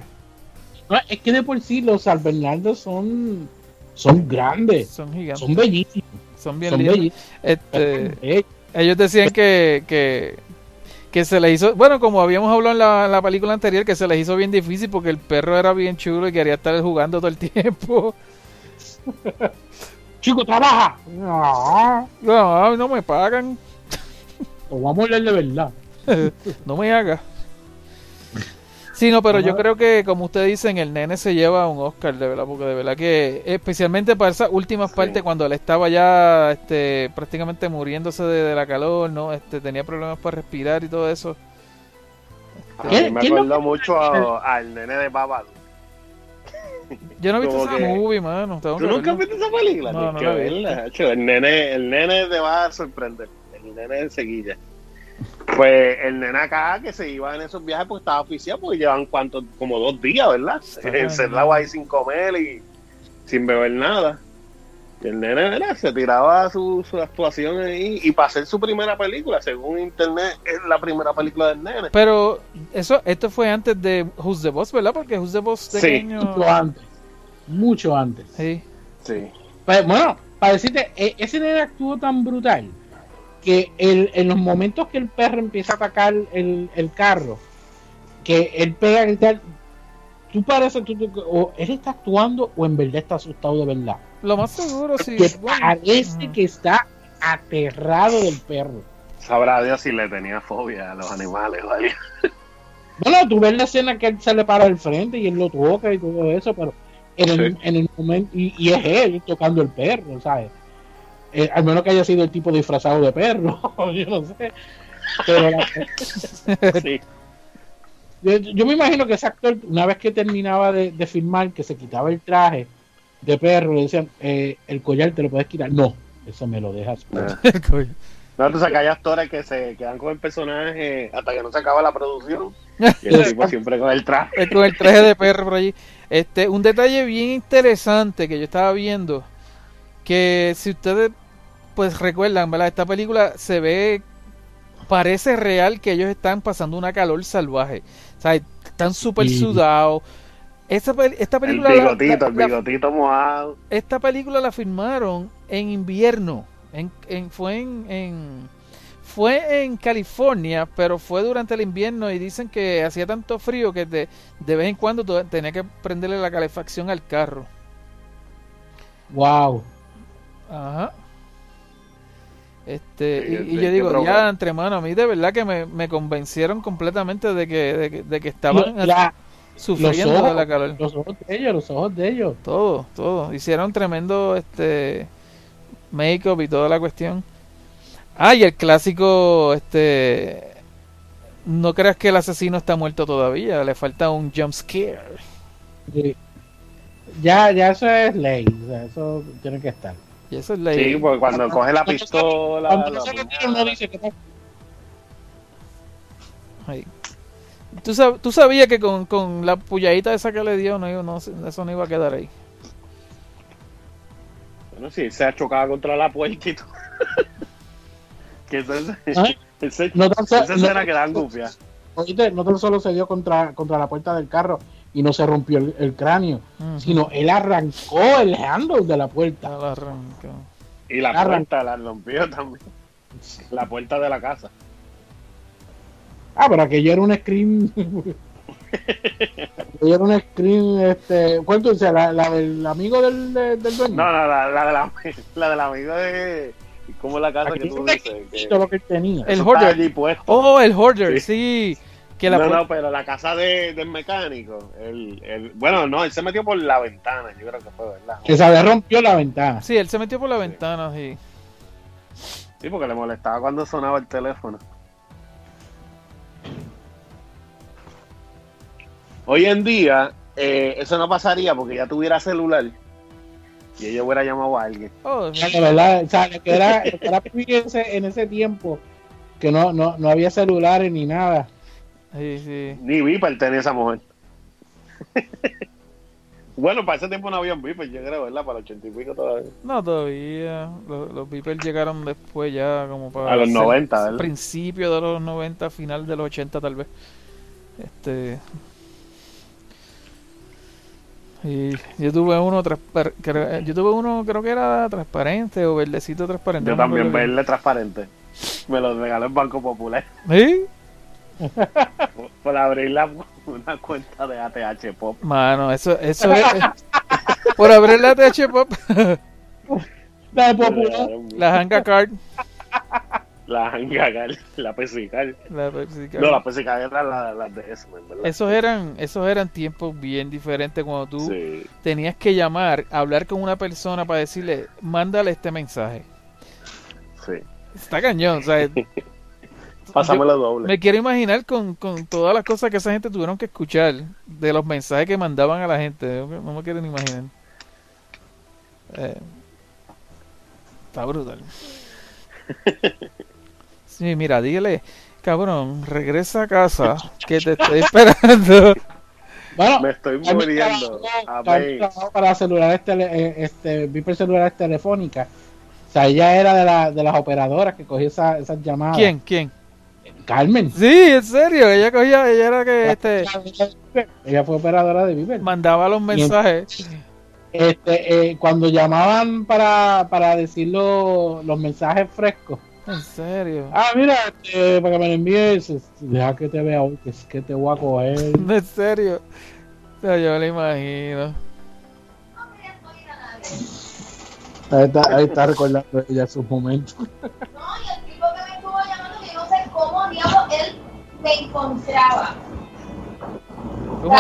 No, es que de por sí los San Bernardo son, son grandes. Son gigantes, Son bellísimos. son bien Son lindos. bellísimos. Este, ellos decían que, que, que se le hizo, bueno, como habíamos hablado en la, la película anterior, que se les hizo bien difícil porque el perro era bien chulo y quería estar jugando todo el tiempo. Chico, trabaja. No, No, no me pagan, lo vamos a leer de verdad. no me haga. Sí, no, pero yo creo que, como ustedes dicen, el nene se lleva un Oscar, de verdad, porque de verdad que, especialmente para esas últimas Sí. partes, cuando él estaba ya este, prácticamente muriéndose de, de la calor, ¿no? Este, tenía problemas para respirar y todo eso. A ¿Qué- mí me acuerdo mucho a- al nene de Babadook. Yo no he visto esa que- movie, mano. ¿Tú nunca has visto esa película? No, no que la he visto. verla, hacho, El nene, el nene te va a sorprender. El nene de seguilla. Pues el nene acá que se iba en esos viajes pues estaba oficial porque llevan cuánto, como dos días, ¿verdad? Encerrado ahí sin comer y sin beber nada. Y el nene ¿verdad? se tiraba su, su actuación ahí y para hacer su primera película, según internet, es la primera película del nene. Pero eso, esto fue antes de Who's the Boss, ¿verdad? Porque Who's the Boss de Sí. año? Mucho antes. Mucho antes. Sí. Sí. Pues, bueno, para decirte, e- ese nene actuó tan brutal que el- en los momentos que el perro empieza a atacar el, el carro, que él pega a gritar, tú pareces, tú, tú- o él está actuando o en verdad está asustado de verdad. Lo más seguro, sí. que bueno. parece que está aterrado del perro. Sabrá Dios si le tenía fobia a los animales, ¿vale? Bueno, tú ves la escena que él se le para al frente y él lo toca y todo eso, pero en el, Sí. en el momento, y, y es él tocando el perro, ¿sabes? Eh, al menos que haya sido el tipo disfrazado de perro, yo no sé. Pero la- Sí. yo, yo me imagino que ese actor, una vez que terminaba de, de filmar, que se quitaba el traje de perro, le decían, eh, el collar te lo puedes quitar. No, eso me lo dejas. Ah. No, tú sabes que hay actores que se quedan con el personaje hasta que no se acaba la producción. Y el tipo siempre con el traje. Eh, con el traje de perro por allí. Este, un detalle bien interesante que yo estaba viendo, que si ustedes pues recuerdan, ¿verdad? Esta película se ve, parece real que ellos están pasando una calor salvaje. O sea, están súper Sí. sudados. Esta, esta El película la- bigotito, la- el bigotito mojado. esta película la filmaron en invierno. En, en- fue en, en- fue en California, pero fue durante el invierno y dicen que hacía tanto frío que de, de vez en cuando tenía que prenderle la calefacción al carro. Wow. Ajá. Este, Sí, y, sí, y yo qué digo, ya entre mano, a mí de verdad que me, me convencieron completamente de que, de que, de que estaban La- sufriendo ojos, de la calor. los ojos de ellos, los ojos de ellos. Todo, todo. Hicieron tremendo este make-up y toda la cuestión. Ah, y el clásico, este... No creas que el asesino está muerto todavía, le falta un jump scare. Sí. Ya, ya eso es ley, o sea, eso tiene que estar. Y eso es ley. Sí, porque cuando coge la pistola. Cuando la se lo apuñala. tira, uno dice que no. Ahí. ¿Tú, sab- tú sabías que con, con la puyadita esa que le dio, no, iba- no, eso no iba a quedar ahí. Bueno, sí, se ha chocado contra la puerta y todo. que eso es. ¿Ah? Ese, No tan esa no- escena que dan gufia. Oíste, no tan solo se dio contra, contra la puerta del carro y no se rompió el, el cráneo, sino él arrancó el handle de la puerta. la arrancó. Y la Arran- puerta la rompió también. La puerta de la casa. Ah, pero aquello era un screen. aquello era un screen, este. ¿Cuál tú dices? ¿La, la del amigo del, de- del dueño? No, no, la, la, de la, la del amigo de. ¿Cómo es la casa que tú dices? Que, todo lo que él tenía. El eso hoarder. está allí puesto. Oh, el hoarder, sí. Sí. Que la no, pero la casa de, del mecánico. El, el, bueno, no, él se metió por la ventana, yo creo que fue, ¿verdad? Que se le rompió la ventana. Sí, él se metió por la ventana, sí. Sí, porque le molestaba cuando sonaba el teléfono. Hoy en día, eh, eso no pasaría porque ya tuviera celular y ella hubiera llamado a alguien. Oh, O sea, verdad, o sea, lo que era, lo que era vivir en ese, en ese tiempo, que no, no, no había celulares ni nada. Sí, sí. Ni Viper tenía esa mujer. bueno, para ese tiempo no había un Viper, yo creo, ¿verdad? Para los ochenta y pico todavía. No, todavía. Los, los Beepers llegaron después ya como para... A los 90, ¿verdad? Principio de los 90, final de los 80 tal vez. Este... Y yo tuve uno yo tuve uno creo que era transparente o verdecito transparente. Yo no también bien. verle transparente. Me lo regaló el Banco Popular. ¿Sí? Por, por abrir la- una cuenta de ATH Pop. Mano, eso, eso es. por abrir la TH Pop, La popular. la Hanga Card. La la Pesical. La Pepsi Card. No, la Pesical era la, la de X-Men, ¿verdad? Esos eran, esos eran tiempos bien diferentes cuando tú Sí, tenías que llamar, hablar con una persona para decirle, mándale este mensaje. sí. Está cañón, o sea, Pásamelo doble. me quiero imaginar con, con todas las cosas que esa gente tuvieron que escuchar de los mensajes que mandaban a la gente. No me quiero ni imaginar. Eh, está brutal. Sí, mira, dile, cabrón, regresa a casa que te estoy esperando. Bueno, Me estoy muriendo. Amén. para celulares tele, eh, este, Viper celulares telefónicas. O sea, ella era de, la, de las operadoras que cogía esa- esas llamadas. ¿Quién? ¿Quién? Carmen. Sí, en serio, ella cogía, ella era que este, Ella fue operadora de Viper. mandaba los mensajes. Este, eh, cuando llamaban para, para decir lo- los mensajes frescos. En serio. Ah, mira, este, para que me lo envíes, deja que te vea hoy, que es que te voy a coger. En serio. O sea, yo lo imagino. Ahí está, ahí está recordando ella sus momentos. cómo diablos él me encontraba. Con-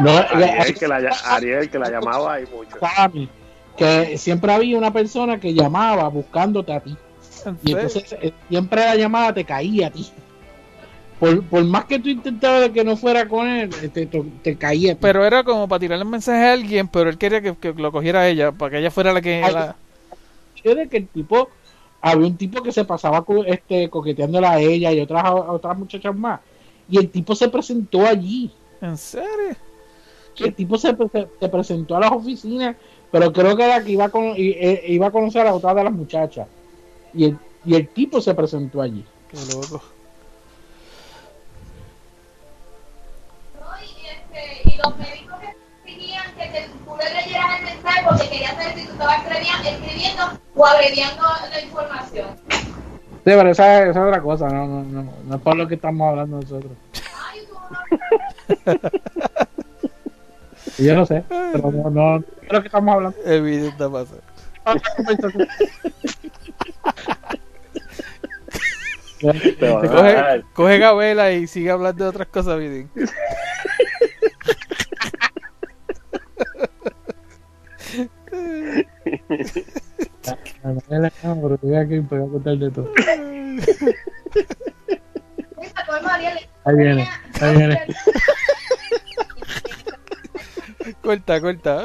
No, Ariel que, la, Ariel que la llamaba y mucho. Sammy, que siempre había una persona que llamaba buscándote a ti. ¿En Y entonces eh, siempre la llamada te caía a ti. Por, por más que tú intentabas de que no fuera con él, eh, te, te, te caía a ti. Pero era como para tirarle un mensaje a alguien, pero él quería que, que lo cogiera a ella, para que ella fuera la que... Ay, la- Yo de que el tipo, había un tipo que se pasaba co- este, coqueteándola a ella y otras, a otras muchachas más. Y el tipo se presentó allí. ¿En serio? El tipo se, se- se presentó a las oficinas, pero creo que era que iba a, con- i- eh, iba a conocer a otra de las muchachas. Y el, y el tipo se presentó allí. Qué loco. ¿no? Y, este, y los porque querían saber si tú estabas escribiendo, escribiendo o abreviando la información. Sí, pero esa, esa es otra cosa, no, no, no, no es por lo que estamos hablando nosotros. Ay, tú no- Y yo no sé, pero no, no, no es lo que estamos hablando. Evidente pasa. Te van a Coge, dar. coge Gabela y sigue hablando de otras cosas, Vidin. pero te voy a que voy a contar de todo. Ahí viene, ahí viene. Corta, corta.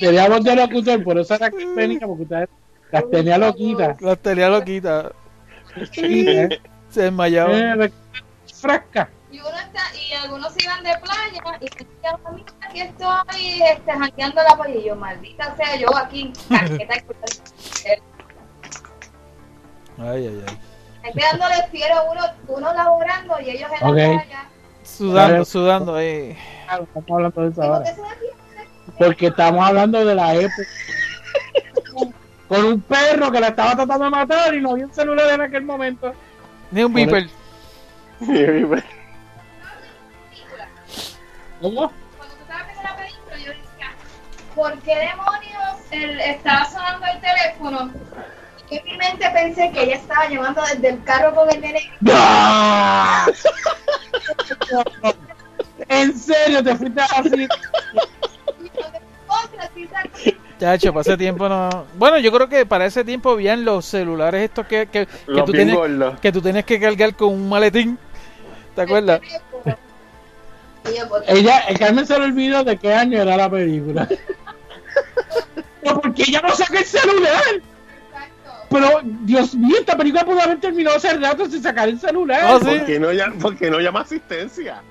Teníamos de locutor, por eso era que venía, porque ustedes las tenía loquitas. Las tenía loquita. loquitas, ¿eh? Se desmayaba. Eh, Fresca. Y uno está, y algunos se iban de playa y decían, mira, aquí estoy este, jangueando la playa. Y yo, maldita sea yo aquí, casqueta y Ay, ay, ay. Aquí dándole fiero uno, uno laborando y ellos en la playa. Sudando, sudando ahí. Claro, Estamos hablando de eso ¿Y por ahora. Porque estamos hablando de la época. Con un perro que la estaba tratando de matar y no había un celular en aquel momento. Ni un Por beeper. ¿Cómo? Cuando tú estabas viendo la película, yo decía, ¿por qué demonios él estaba sonando el teléfono? Y en mi mente pensé que ella estaba llamando desde el carro con el nene. ¡Ah! En serio, te fuiste así. Chacho, para ese tiempo no. Bueno, yo creo que para ese tiempo habían los celulares estos que, que, tú, tienes, que tú tienes que cargar con un maletín. ¿Te acuerdas? Ella, el Carmen se le olvidó de qué año era la película. Pero porque ella no saca el celular. Exacto. Pero, Dios mío, esta película pudo haber terminado hace rato sin sacar el celular. Oh, sí. ¿Por qué no, llama, por qué no llama asistencia?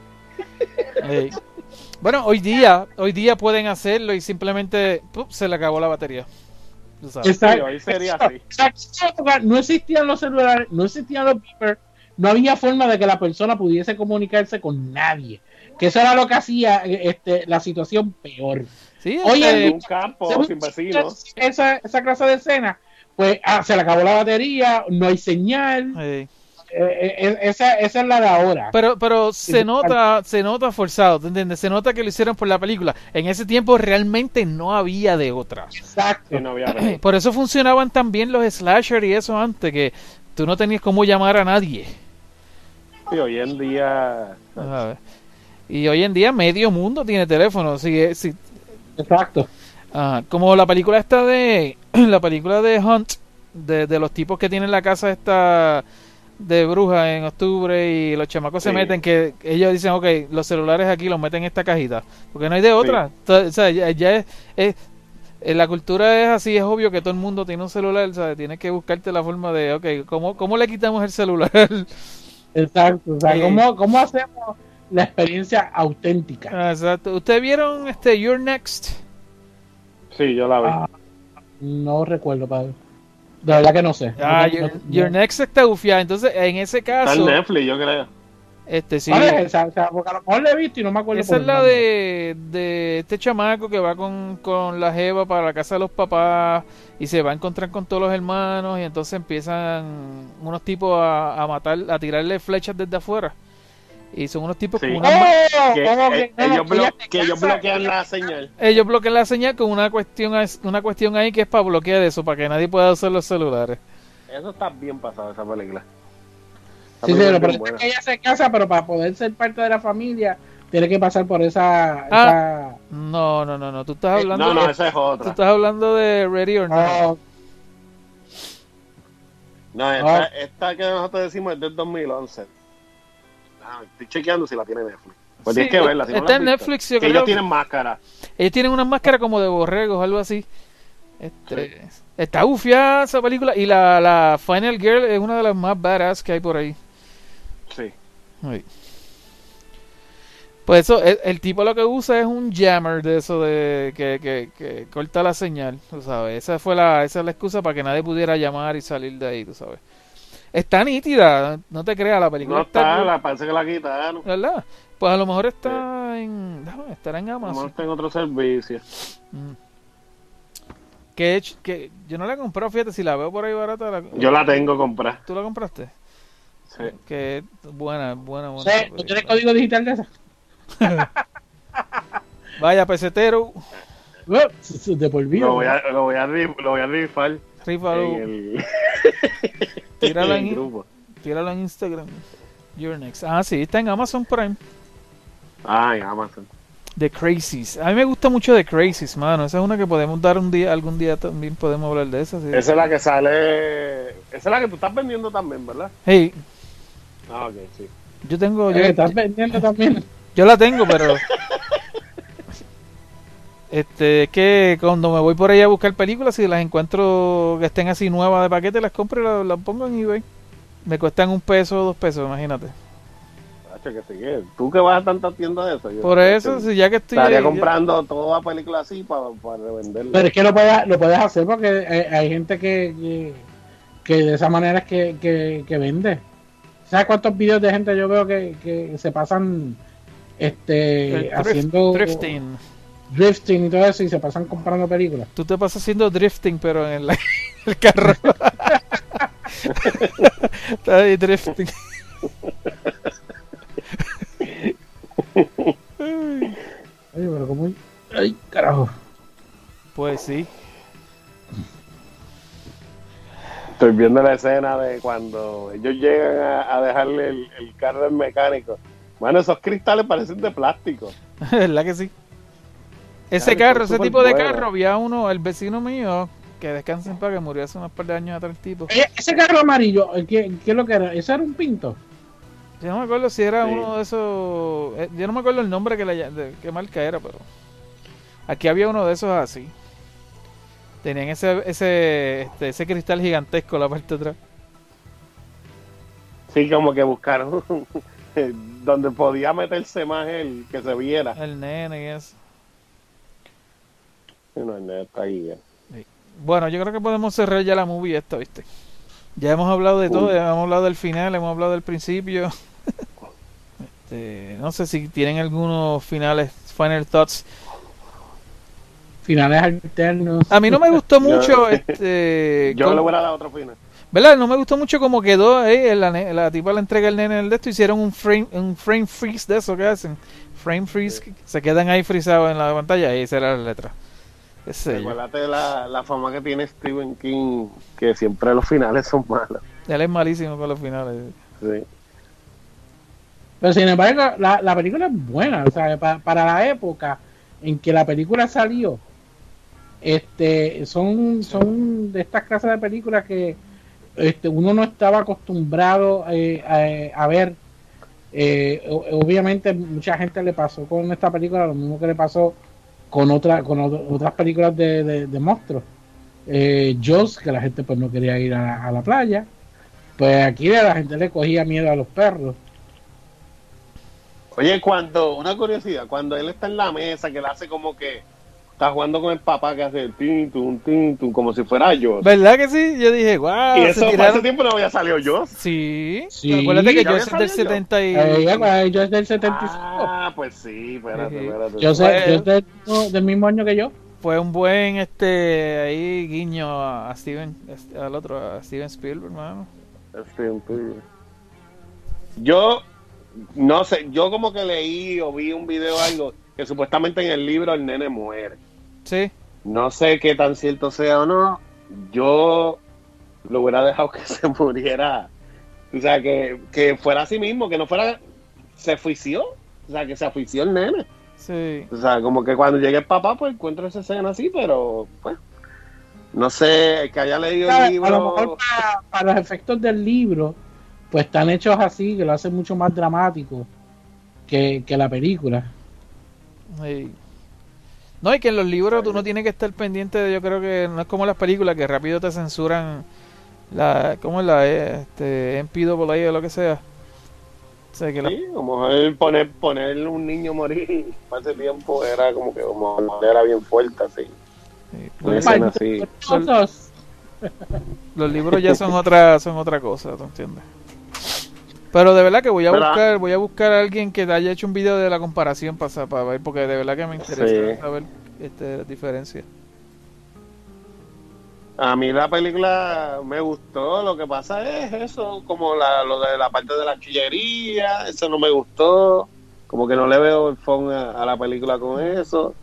Bueno, hoy día, hoy día pueden hacerlo y simplemente ¡pup! se le acabó la batería. Exacto. Sí, hoy sería así. No existían los celulares, no existían los beepers, no había forma de que la persona pudiese comunicarse con nadie. Que eso era lo que hacía eh, este, la situación peor. Sí, Oye, este, En un campo sin vecinos. Esa, esa clase de escena, pues ah, se le acabó la batería, no hay señal. Eh, Eh, eh, esa, esa es la de ahora. Pero, pero se nota, se nota forzado, ¿te entiendes? Se nota que lo hicieron por la película. En ese tiempo realmente no había de otra. Exacto. No había. Por eso funcionaban también los slasher y eso antes, que tú no tenías cómo llamar a nadie. Sí, hoy en día. ¿sabes? Y hoy en día medio mundo tiene teléfono. Que, si- Exacto. ah, como la película esta de la película de Hunt, de, de los tipos que tienen la casa esta de bruja en octubre y los chamacos se meten que ellos dicen, ok, los celulares aquí los meten en esta cajita, porque no hay de otra. O sea, ya, ya es, es- eh, la cultura es así, es obvio que todo el mundo tiene un celular, ¿sabes? Tienes que buscarte la forma de, ok, ¿cómo, cómo le quitamos el celular? Exacto. O sea. ¿cómo, ¿cómo hacemos la experiencia auténtica? Ah, Exacto. ¿Ustedes vieron este You're Next? Sí, yo la vi. Ah, no recuerdo, padre. De verdad que no sé. Ah, No- Your, no- Your Next está bufiada. Entonces, en ese Está en caso, Netflix, yo creo. este sí. Porque a lo mejor la he visto y no me acuerdo. Esa es la de, de este chamaco que va con, con la jeva para la casa de los papás y se va a encontrar con todos los hermanos y entonces empiezan unos tipos a, a matar, a tirarle flechas desde afuera. Y son unos tipos Sí. con una... ¡Oh! Que, ¿Cómo que- eh, no, no, ellos, blo- que ellos bloquean la señal. Ellos bloquean la señal con una cuestión, una cuestión ahí que es para bloquear eso, para que nadie pueda usar los celulares. Eso está bien pasado, esa película. Esa Sí, pero es por bien eso es buena. que ella se casa, pero para poder ser parte de la familia, tiene que pasar por esa. Ah. No, no, no, no. Tú estás Eh, hablando, No, no, de, esa es tú otra. estás hablando de Ready or esa- Not. no, No, Ah. esta, esta que nosotros decimos es del 2011. Ah, estoy chequeando si la tiene Netflix. Pues Sí, tienes que verla. Si no está la has en visto. Netflix, yo Que creo. ellos tienen máscara. Ellos tienen una máscara como de borregos, algo así. Este, Está bufiada esa película. Y la, la Final Girl es una de las más badass que hay por ahí. Sí. Pues eso, el, el tipo lo que usa es un jammer de eso de que, que, que corta la señal, tú sabes. Esa fue la, esa es la excusa para que nadie pudiera llamar y salir de ahí, tú sabes. Está nítida, no te creas, la película No está, la, parece que la quitaron. ¿verdad? Pues a lo mejor está en, déjame, estará en A lo mejor Amazon. está en otro servicio. Mm. Que, he hecho- que yo no la he comprado, fíjate, si la veo por ahí barata, la- Yo la tengo comprada. ¿tú la compraste? Sí. Que es buena, buena, buena. sé, esa ¿no tiene película. código digital de esa? Vaya, pesetero, de por vida. Lo voy a, lo voy a, ri- lo voy a rifar el, Tírala en en- grupo. tíralo en Instagram. Your Next. Ah, sí, está en Amazon Prime. Ah, en Amazon. The Crazies. A mí me gusta mucho The Crazies, mano. Esa es una que podemos dar un día, algún día también podemos hablar de esa. sí. Esa es la que sale. Esa es la que tú estás vendiendo también, ¿verdad? Hey, Ah, ok, sí. yo tengo, yo, Eh, estás vendiendo también. yo la tengo, pero este es que cuando me voy por ahí a buscar películas, si las encuentro que estén así nuevas de paquete, las compro y las, las pongo en eBay. Me cuestan un peso o dos pesos, imagínate. Tacho, que sí, que tú que vas a tantas tiendas de eso. yo- Por eso, si ya que estoy Estaría ahí, ya- comprando toda película así para, para revenderla. Pero es que lo puedes, lo puedes hacer porque hay, hay gente que, que, que de esa manera es que, que, que vende. ¿Sabes cuántos videos de gente yo veo que, que se pasan este el drift- haciendo drifting. Drifting y todo eso y se pasan comprando películas? Tú te pasas haciendo drifting, pero en la- el carro. Está ahí drifting. Ay, pero como ay, carajo. pues sí. Estoy viendo la escena de cuando ellos llegan a, a dejarle el, el carro al mecánico. Bueno, esos cristales parecen de plástico. ¿Verdad que sí? Ese Claro, carro, ese tipo de buena. carro, había uno, el vecino mío, que descansa en paz, que murió hace unos par de años atrás el tipo. Oye, ese carro amarillo, ¿qué, ¿qué es lo que era? ¿Ese era un pinto? Yo no me acuerdo si era Sí. uno de esos. eh, Yo no me acuerdo el nombre que ll- de qué marca era, pero. Aquí había uno de esos así. Tenían ese ese este, ese cristal gigantesco en la parte de atrás. Sí, como que buscaron donde podía meterse más el que se viera. El nene y eso. Y No, no, está ahí bien. Bueno, yo creo que podemos cerrar ya la movie esta, ¿viste? Ya hemos hablado de todo, ya hemos hablado del final, hemos hablado del principio. Este, no sé si tienen algunos finales, final thoughts. finales alternos. A mí no me gustó Yo- mucho este Yo le voy a dar otro final. ¿Verdad? No me gustó mucho como quedó ahí. La, la tipa le entrega el nene en el de esto. Hicieron un frame, un frame freeze de eso que hacen. Frame freeze. Se quedan ahí frisados en la pantalla y esa era la letra. Acuérdate de la, la fama que tiene Stephen King, que siempre los finales son malos. Él es malísimo con los finales. Sí. Pero sin embargo, la, la película es buena. O sea, pa- para la época en que la película salió, este, son, son de estas clases de películas que este, uno no estaba acostumbrado eh, a, a ver. Eh, obviamente, mucha gente le pasó con esta película lo mismo que le pasó con, otra, con otras películas de, de- monstruos. Eh, Jaws, que la gente pues no quería ir a, a la playa. Pues aquí la gente le cogía miedo a los perros. Oye, cuando, una curiosidad, cuando él está en la mesa, que él hace como que está jugando con el papá, que hace el tin, tun, tin, tun, como si fuera yo. ¿Verdad que sí? Yo dije, wow. y eso para tiraron- ese tiempo no había salido yo. Sí. Sí, Acuérdate que yo soy del salido. 70 y... Eh, ya, pues, yo es del 75. Ah, pues sí, espérate, Sí. espérate. yo sé, Bueno. yo es del, no, del mismo año que yo. Fue un buen este ahí guiño a Steven, este, al otro, a Steven Spielberg, hermano. Steven Spielberg. Yo no sé, yo como que leí o vi un video o algo que supuestamente en el libro el nene muere. Sí. No sé qué tan cierto sea o no. Yo lo hubiera dejado que se muriera. O sea, que, que fuera así mismo, que no fuera. Se afició. O sea, que se afició el nene. Sí. O sea, como que cuando llegue el papá, pues encuentro esa escena así, pero pues. No sé, el que haya leído A el lo libro. mejor para, para los efectos del libro, pues están hechos así, que lo hacen mucho más dramático que, que la película. Sí. No, y que en los libros tú no tienes que estar pendiente de, yo creo que no es como las películas que rápido te censuran la, ¿cómo es la, eh, este, MPAA o lo que sea. O sea, que la- Sí, como él poner, poner un niño morir ese tiempo era como que como era bien fuerte así. sí. Una Los, escena así. Nosotros, los libros ya son otra, son otra cosa, ¿tú entiendes? Pero de verdad que voy a ¿Verdad? buscar, voy a buscar a alguien que haya hecho un video de la comparación para, para ver, porque de verdad que me interesa Sí. saber este, diferencia. A mí la película me gustó, lo que pasa es eso, como la, lo de la parte de la chillería, eso no me gustó, como que no le veo el fondo a, a la película con eso.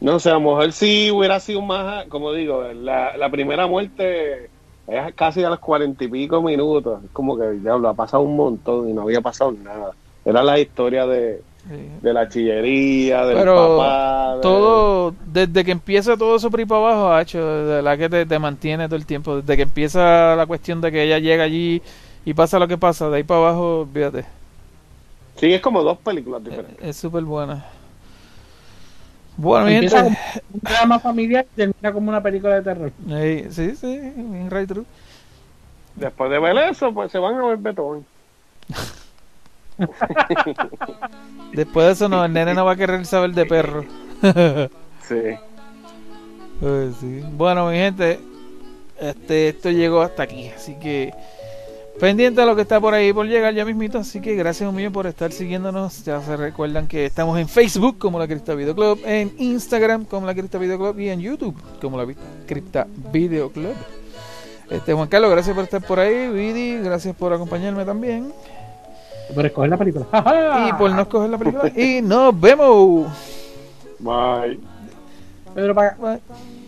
No sé, a lo mejor sí hubiera sido más, como digo, la, la primera muerte es casi a los cuarenta y pico minutos, es como que diablo, ha pasado un montón y no había pasado nada. Era la historia de, de la chillería, del Pero papá. de- todo, desde que empieza todo eso por ahí para abajo, hacho, de verdad que te, te mantiene todo el tiempo. Desde que empieza la cuestión de que ella llega allí y pasa lo que pasa, de ahí para abajo, fíjate, Sí, es como dos películas diferentes. es súper buena. Bueno, mi empieza gente, como un drama familiar y termina como una película de terror. Ey, sí, sí, bien right true. Después de ver eso, pues se van a ver Betón. Después de eso, no, el nene no va a querer saber de perro. Sí. Ay, sí. Bueno, mi gente, este, esto llegó hasta aquí, así que pendiente a lo que está por ahí por llegar ya mismito, así que gracias un millón por estar siguiéndonos. Ya se recuerdan que estamos en Facebook como la Cripta Video Club, en Instagram como la Cripta Video Club y en YouTube como la Cripta Video Club. Este Juan Carlos, gracias por estar por ahí, Vidi, gracias por acompañarme también Por escoger la película. y por no escoger la película y nos vemos. Bye. Pedro, para Bye.